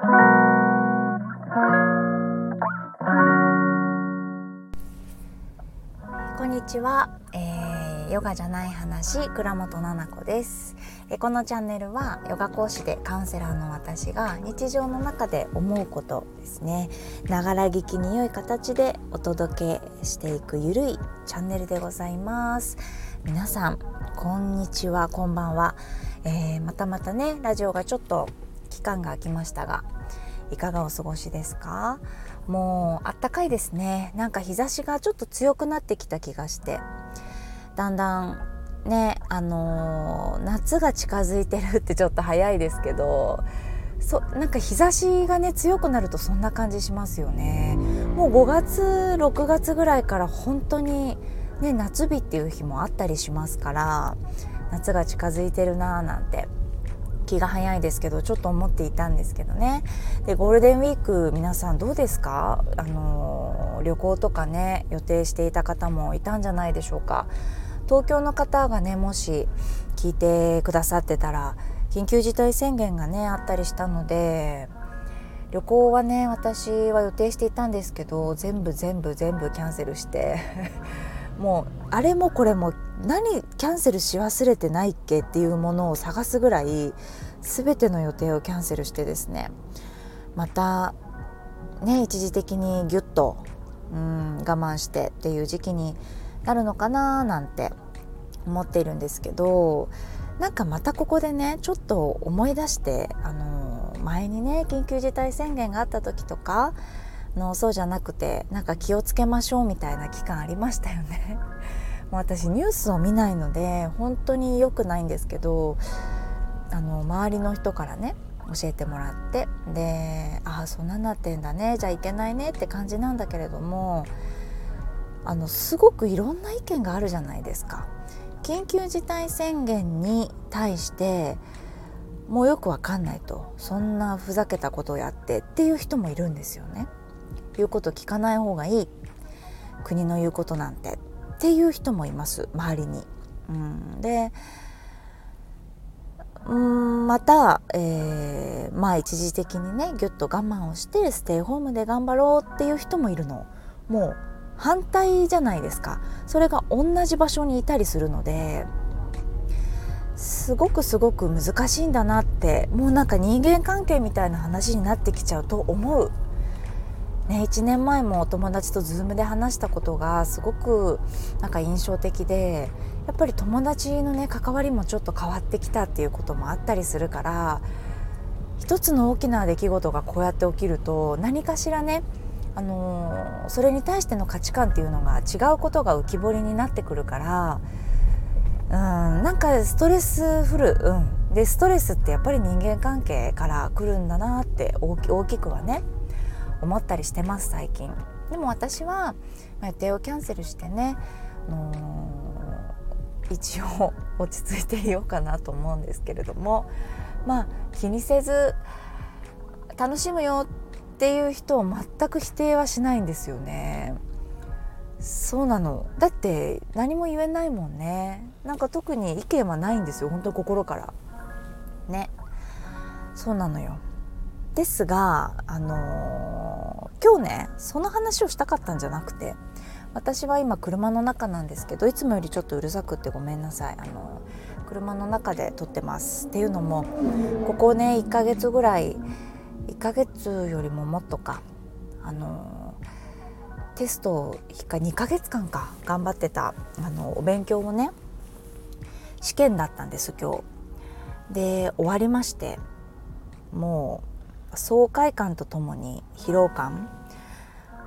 こんにちは、えー、ヨガじゃない話倉本々子です、え、このチャンネルはヨガ講師でカウンセラーの私が日常の中で思うことですね。ながら聞きに良い形でお届けしていくゆるいチャンネルでございます。皆さんこんにちはこんばんは、えー、またまたねラジオがちょっと期間が空きましたがいかがお過ごしですか？もうあったかいですね。なんか日差しがちょっと強くなってきた気がして。だんだんねあのー、夏が近づいてるってちょっと早いですけどそなんか日差しがね強くなるとそんな感じしますよね。もう5月6月ぐらいから本当にね夏日っていう日もあったりしますから夏が近づいてるなーなんて気が早いですけどちょっと思っていたんですけどね。でゴールデンウィーク皆さんどうですか？あの旅行とかね予定していた方もいたんじゃないでしょうか。東京の方がねもし聞いてくださってたら緊急事態宣言がねあったりしたので旅行はね私は予定していたんですけど全部全部全部キャンセルして もうあれもこれも何キャンセルし忘れてないっけっていうものを探すぐらい全ての予定をキャンセルしてですねまたね一時的にギュッとうん我慢してっていう時期になるのかななんて思っているんですけどなんかまたここでねちょっと思い出してあの前にね緊急事態宣言があった時とかのそうじゃなくてなんか気をつけましょうみたいな期間ありましたよね。もう私ニュースを見ないので本当に良くないんですけどあの周りの人からね教えてもらってでああそんなになってんだねじゃあいけないねって感じなんだけれどもあのすごくいろんな意見があるじゃないですか。緊急事態宣言に対してもうよくわかんないとそんなふざけたことをやってっていう人もいるんですよね。言うこと聞かない方がいい国の言うことなんてっていう人もいます周りに。うん、でまた、えー、まあ一時的にねぎゅっと我慢をしてステイホームで頑張ろうっていう人もいるの。もう反対じゃないですか。それが同じ場所にいたりするのですごくすごく難しいんだなってもうなんか人間関係みたいな話になってきちゃうと思う。ね、1年前もお友達と Zoom で話したことがすごくなんか印象的でやっぱり友達のね関わりもちょっと変わってきたっていうこともあったりするから一つの大きな出来事がこうやって起きると何かしらねあのー、それに対しての価値観っていうのが違うことが浮き彫りになってくるからうんなんかストレスフル、うん、でストレスってやっぱり人間関係から来るんだなって大きくはね思ったりしてます最近。でも私は予定をキャンセルしてね、あの一応落ち着いていようかなと思うんですけれども。まあ気にせず楽しむよっていう人を全く否定はしないんですよね。そうなの。だって何も言えないもんね。なんか特に意見はないんですよ。本当心から。ね。そうなのよ。ですがあのー、今日ねその話をしたかったんじゃなくて。私は今車の中なんですけどいつもよりちょっとうるさくってごめんなさい。あの車の中で撮ってますっていうのもここね1ヶ月ぐらい1ヶ月よりももっとかあのテストか2ヶ月間か頑張ってたあのお勉強をね試験だったんです今日。で終わりましてもう爽快感とともに疲労感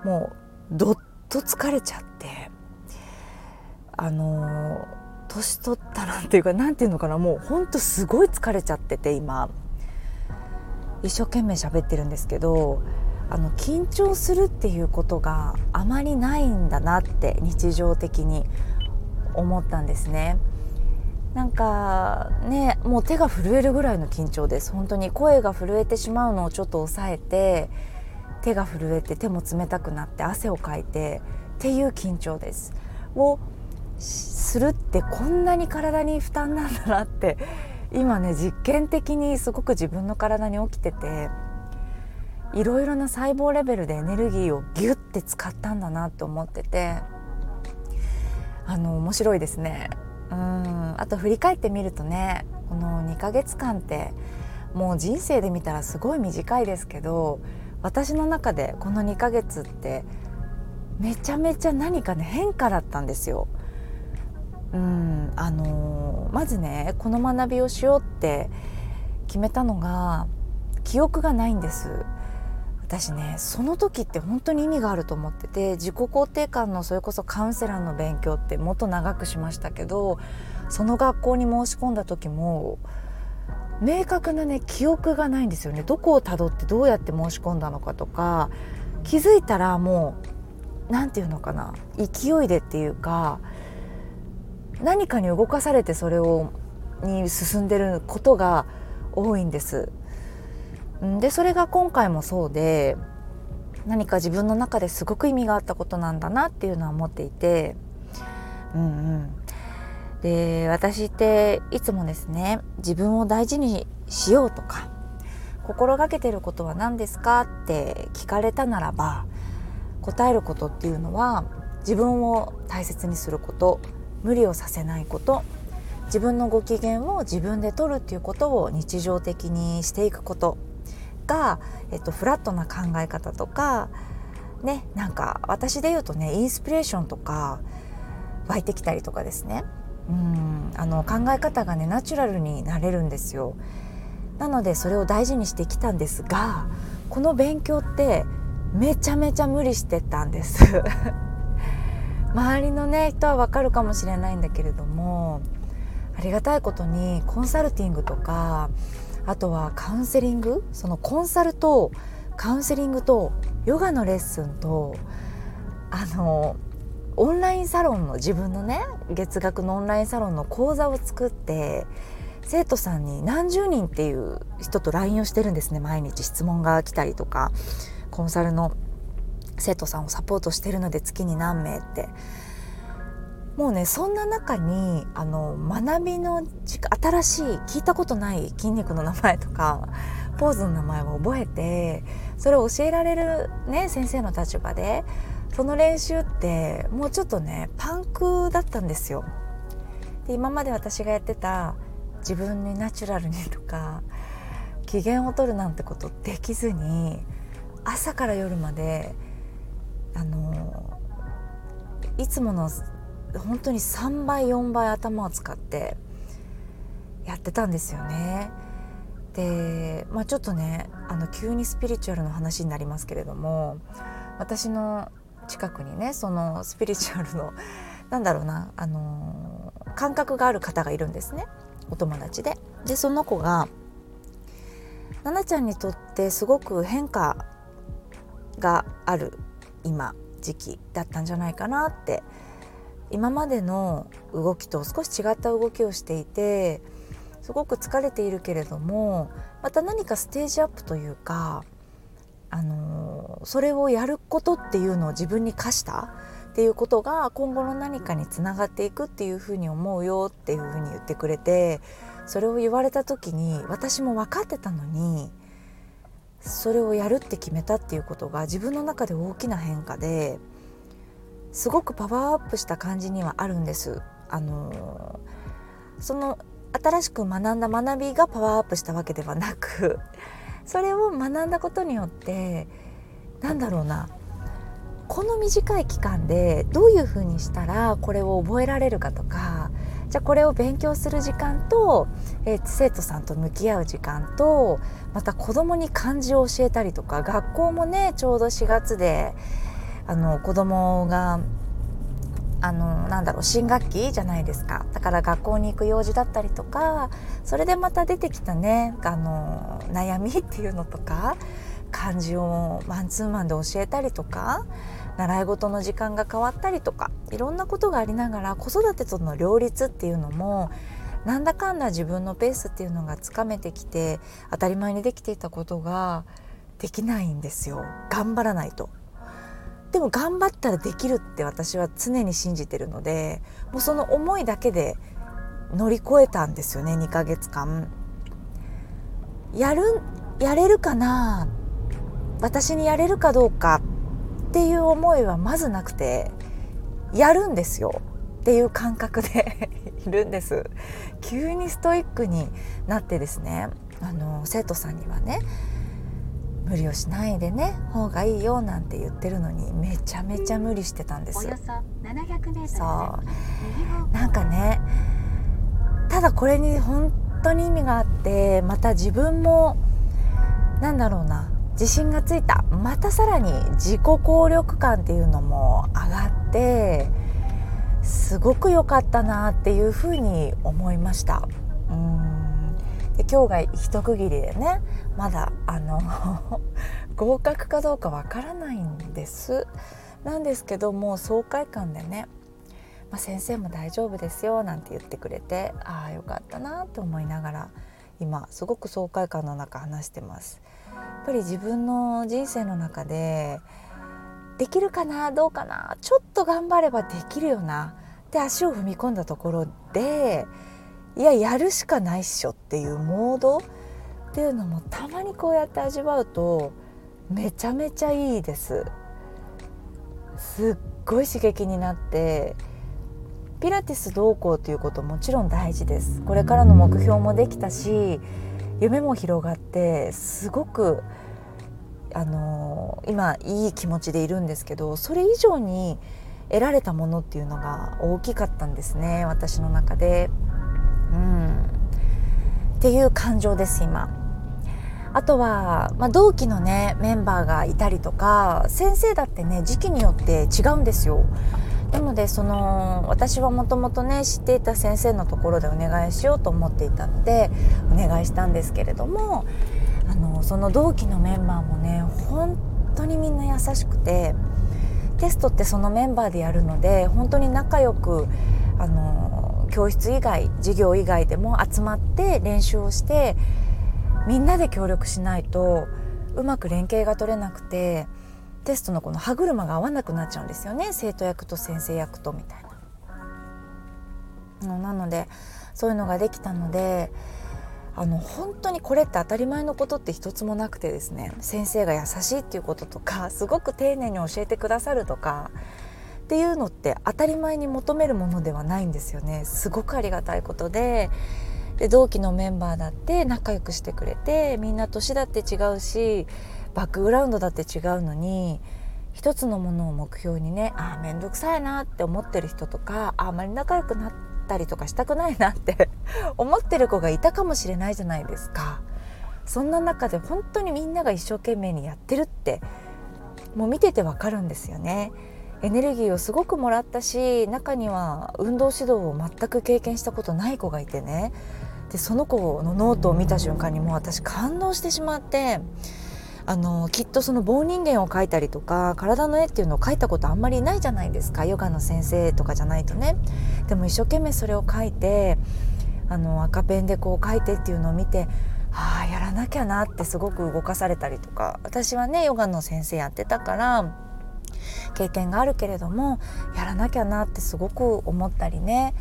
もうどっと疲れちゃってあの年取ったなっていうか何て言うのかなもうほんとすごい疲れちゃってて今一生懸命喋ってるんですけどあの緊張するっていうことがあまりないんだなって日常的に思ったんですね。なんかねもう手が震えるぐらいの緊張です本当に声が震えてしまうのをちょっと抑えて手が震えて手も冷たくなって汗をかいてっていう緊張です。をするってこんなに体に負担なんだなって今ね実験的にすごく自分の体に起きてていろいろな細胞レベルでエネルギーをギュッて使ったんだなって思っててあの面白いですね。うん。あと振り返ってみるとねこの2ヶ月間ってもう人生で見たらすごい短いですけど私の中でこの2ヶ月ってめちゃめちゃ何かね変化だったんですよ。うんあのー、まずねこの学びをしようって決めたのが記憶がないんです私ねその時って本当に意味があると思ってて自己肯定感のそれこそカウンセラーの勉強ってもっと長くしましたけどその学校に申し込んだ時も明確なね記憶がないんですよねどこをたどってどうやって申し込んだのかとか気づいたらもう何て言うのかな勢いでっていうか何かに動かされてそれをに進んでることが多いんです。でそれが今回もそうで何か自分の中ですごく意味があったことなんだなっていうのは思っていて、うんうん、で私っていつもですね自分を大事にしようとか心がけてることは何ですか？って聞かれたならば答えることっていうのは自分を大切にすること無理をさせないこと自分のご機嫌を自分で取るっていうことを日常的にしていくことが、えっと、フラットな考え方とかねなんか私で言うとねインスピレーションとか湧いてきたりとかですね。うんあの考え方がねナチュラルになれるんですよ。なのでそれを大事にしてきたんですがこの勉強ってめちゃめちゃ無理してたんです 周りのね人はわかるかもしれないんだけれどもありがたいことにコンサルティングとかあとはカウンセリングそのコンサルとカウンセリングとヨガのレッスンとあのオンラインサロンの自分のね月額のオンラインサロンの講座を作って生徒さんに何十人っていう人と LINE をしてるんですね。毎日質問が来たりとかコンサルの生徒さんをサポートしてるので月に何名って。もうねそんな中にあの学びの新しい聞いたことない筋肉の名前とかポーズの名前を覚えてそれを教えられる、ね、先生の立場でその練習ってもうちょっとねパンクだったんですよ。で今まで私がやってた自分にナチュラルにとか機嫌を取るなんてことできずに朝から夜まであのいつもの本当に3倍4倍頭を使ってやってたんですよね。で、まあ、ちょっとねあの急にスピリチュアルの話になりますけれども私の近くにねそのスピリチュアルのなんだろうなあの感覚がある方がいるんですねお友達で。でその子が「奈々ちゃんにとってすごく変化がある今時期だったんじゃないかなって今までの動きと少し違った動きをしていてすごく疲れているけれどもまた何かステージアップというかあのそれをやることっていうのを自分に課した？っていうことが今後の何かにつながっていくっていうふうに思うよっていうふうに言ってくれてそれを言われた時に私も分かってたのにそれをやるって決めたっていうことが自分の中で大きな変化ですごくパワーアップした感じにはあるんです。あのその新しく学んだ学びがパワーアップしたわけではなくそれを学んだことによってなんだろうなこの短い期間でどういうふうにしたらこれを覚えられるかとかじゃあこれを勉強する時間と、えー、生徒さんと向き合う時間とまた子どもに漢字を教えたりとか学校もねちょうど4月であの子供があのなんだろう新学期じゃないですかだから学校に行く用事だったりとかそれでまた出てきたねあの悩みっていうのとか漢字をマンツーマンで教えたりとか習い事の時間が変わったりとかいろんなことがありながら子育てとの両立っていうのもなんだかんだ自分のペースっていうのがつかめてきて当たり前にできていたことができないんですよ頑張らないと。でも頑張ったらできるって私は常に信じてるのでもうその思いだけで乗り越えたんですよね2ヶ月間。やるやれるかな私にやれるかどうかっていう思いはまずなくてやるんですよっていう感覚で いるんです急にストイックになってですねあの生徒さんにはね無理をしないでね方がいいよなんて言ってるのにめちゃめちゃ無理してたんです。そう。なんかねただこれに本当に意味があってまた自分もなんだろうな自信がついた。またさらに自己効力感っていうのも上がってすごく良かったなっていうふうに思いました。うん。で今日が一区切りでねまだあの 合格かどうかわからないんですなんですけども爽快感でね、まあ、先生も大丈夫ですよなんて言ってくれてああよかったなと思いながら今すごく爽快感の中話してます。やっぱり自分の人生の中でできるかなどうかなちょっと頑張ればできるよなって足を踏み込んだところでいややるしかないっしょっていうモードっていうのもたまにこうやって味わうとめちゃめちゃいいですすっごい刺激になってピラティスどうこうということもちろん大事ですこれからの目標もできたし夢も広がってすごくあの今いい気持ちでいるんですけどそれ以上に得られたものっていうのが大きかったんですね私の中で。うん、っていう感情です今。あとは、まあ、同期のねメンバーがいたりとか先生だってね時期によって違うんですよ。なのでその私はもともとね知っていた先生のところでお願いしようと思っていたのでお願いしたんですけれどもあのその同期のメンバーもね本当にみんな優しくてテストってそのメンバーでやるので本当に仲良くあの教室以外授業以外でも集まって練習をしてみんなで協力しないとうまく連携が取れなくてテストのこの歯車が合わなくなっちゃうんですよね生徒役と先生役とみたいな。なのでそういうのができたのであの本当にこれって当たり前のことって一つもなくてですね先生が優しいっていうこととかすごく丁寧に教えてくださるとかっていうのって当たり前に求めるものではないんですよねすごくありがたいことでで同期のメンバーだって仲良くしてくれてみんな年だって違うしバックグラウンドだって違うのに一つのものを目標にねああ面倒くさいなって思ってる人とかああまり仲良くなったりとかしたくないなって 思ってる子がいたかもしれないじゃないですか。そんな中で本当にみんなが一生懸命にやってるってもう見ててわかるんですよね。エネルギーをすごくもらったし中には運動指導を全く経験したことない子がいてねでその子のノートを見た瞬間にもう私感動してしまってあのきっとその棒人間を描いたりとか体の絵っていうのを描いたことあんまりないじゃないですか。ヨガの先生とかじゃないとね。でも一生懸命それを描いてあの赤ペンでこう描いてっていうのを見てはあやらなきゃなってすごく動かされたりとか。私はねヨガの先生やってたから経験があるけれどもやらなきゃなってすごく思ったりね。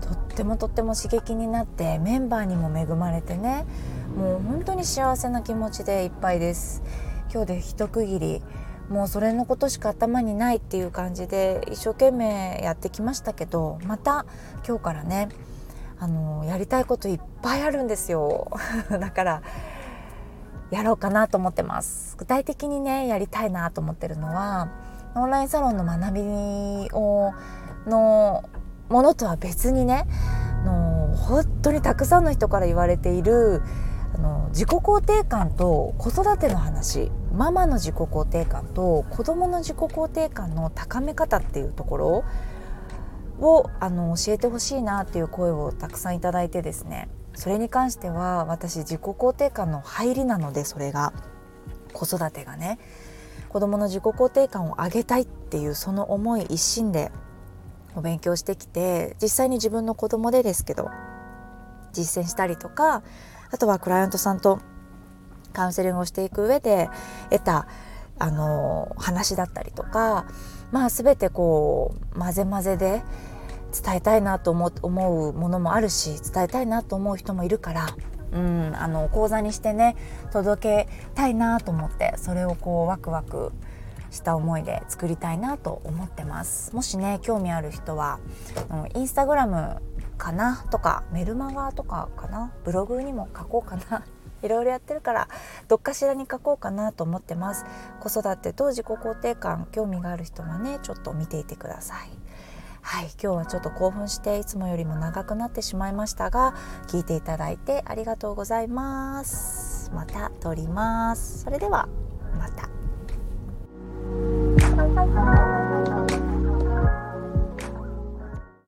とってもとっても刺激になってメンバーにも恵まれてね。もう本当に幸せな気持ちでいっぱいです。今日で一区切り。もうそれのことしか頭にないっていう感じで一生懸命やってきましたけどまた今日からねあのやりたいこといっぱいあるんですよ。だからやろうかなと思ってます。具体的にねやりたいなと思ってるのはオンラインサロンの学びをのものとは別にねの本当にたくさんの人から言われているあの自己肯定感と子育ての話ママの自己肯定感と子どもの自己肯定感の高め方っていうところをあの教えてほしいなっていう声をたくさんいただいてですね。それに関しては私自己肯定感の入りなのでそれが。子育てがね。子どもの自己肯定感を上げたいっていうその思い一心でお勉強してきて実際に自分の子供でですけど実践したりとかあとはクライアントさんとカウンセリングをしていく上で得たあの話だったりとかまあ全てこう混ぜ混ぜで伝えたいなと思うものもあるし伝えたいなと思う人もいるから、うん、あの講座にしてね届けたいなと思ってそれをこうワクワクした思いで作りたいなと思ってます。もしね興味ある人は、うん、インスタグラムかなとかメルマガとかかなブログにも書こうかな。いろいろやってるからどっかしらに書こうかなと思ってます。子育てと自己肯定感興味がある人はねちょっと見ていてください。はい今日はちょっと興奮していつもよりも長くなってしまいましたが聞いていただいてありがとうございます。また撮ります。それではまた。Bye.